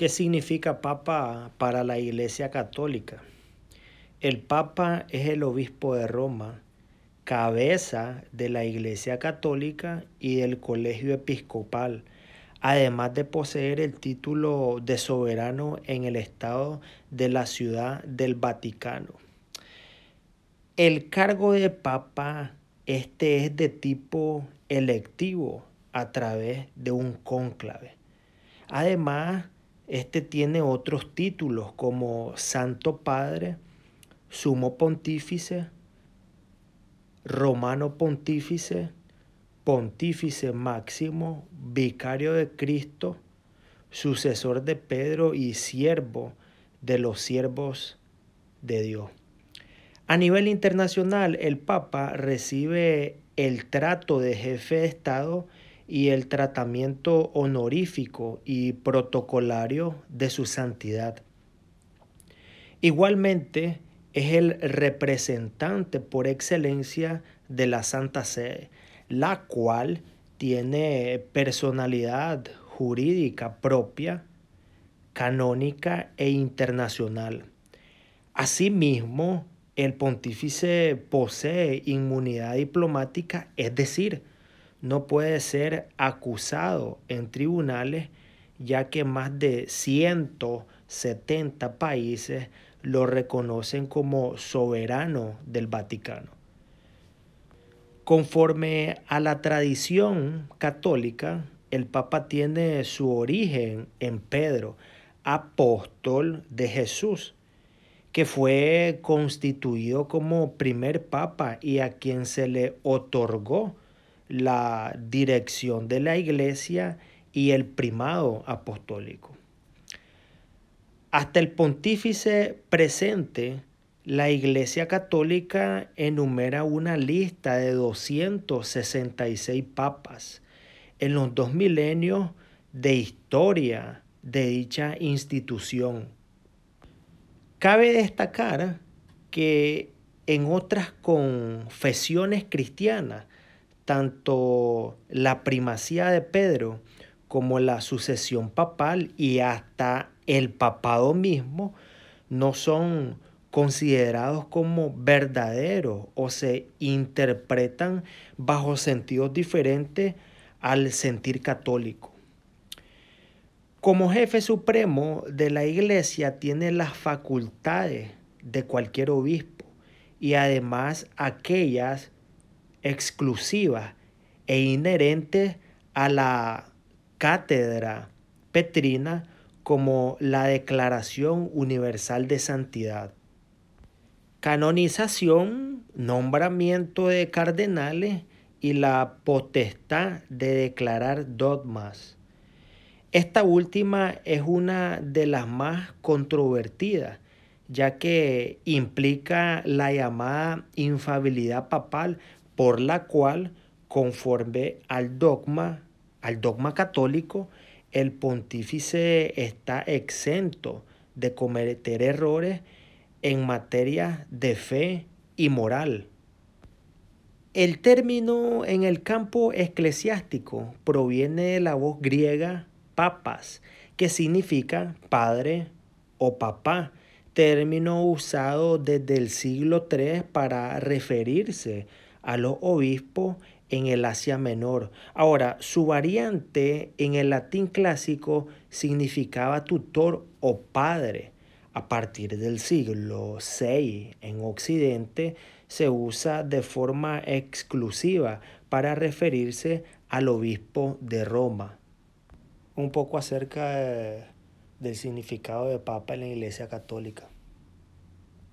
¿Qué significa papa para la Iglesia Católica? El papa es el obispo de Roma, cabeza de la Iglesia Católica y del Colegio Episcopal, además de poseer el título de soberano en el Estado de la Ciudad del Vaticano. El cargo de papa este es de tipo electivo a través de un cónclave. Además, este tiene otros títulos como Santo Padre, Sumo Pontífice, Romano Pontífice, Pontífice Máximo, Vicario de Cristo, sucesor de Pedro y siervo de los siervos de Dios. A nivel internacional, el Papa recibe el trato de jefe de Estado y el tratamiento honorífico y protocolario de su santidad. Igualmente, es el representante por excelencia de la Santa Sede, la cual tiene personalidad jurídica propia, canónica e internacional. Asimismo, el pontífice posee inmunidad diplomática, es decir, no puede ser acusado en tribunales ya que más de 170 países lo reconocen como soberano del Vaticano. Conforme a la tradición católica, el Papa tiene su origen en Pedro, apóstol de Jesús, que fue constituido como primer Papa y a quien se le otorgó la dirección de la iglesia y el primado apostólico. Hasta el pontífice presente, la Iglesia Católica enumera una lista de 266 papas en los dos milenios de historia de dicha institución. Cabe destacar que en otras confesiones cristianas tanto la primacía de Pedro como la sucesión papal y hasta el papado mismo no son considerados como verdaderos o se interpretan bajo sentidos diferentes al sentir católico. Como jefe supremo de la iglesia tiene las facultades de cualquier obispo y además aquellas exclusivas e inherentes a la cátedra petrina como la Declaración Universal de Santidad. Canonización, nombramiento de cardenales y la potestad de declarar dogmas. Esta última es una de las más controvertidas, ya que implica la llamada infabilidad papal por la cual, conforme al dogma, al dogma católico, el pontífice está exento de cometer errores en materia de fe y moral. El término en el campo eclesiástico proviene de la voz griega papas, que significa padre o papá, término usado desde el siglo III para referirse a los obispos en el Asia Menor. Ahora, su variante en el latín clásico significaba tutor o padre. A partir del siglo VI en Occidente se usa de forma exclusiva para referirse al obispo de Roma. Un poco acerca del significado de papa en la Iglesia Católica.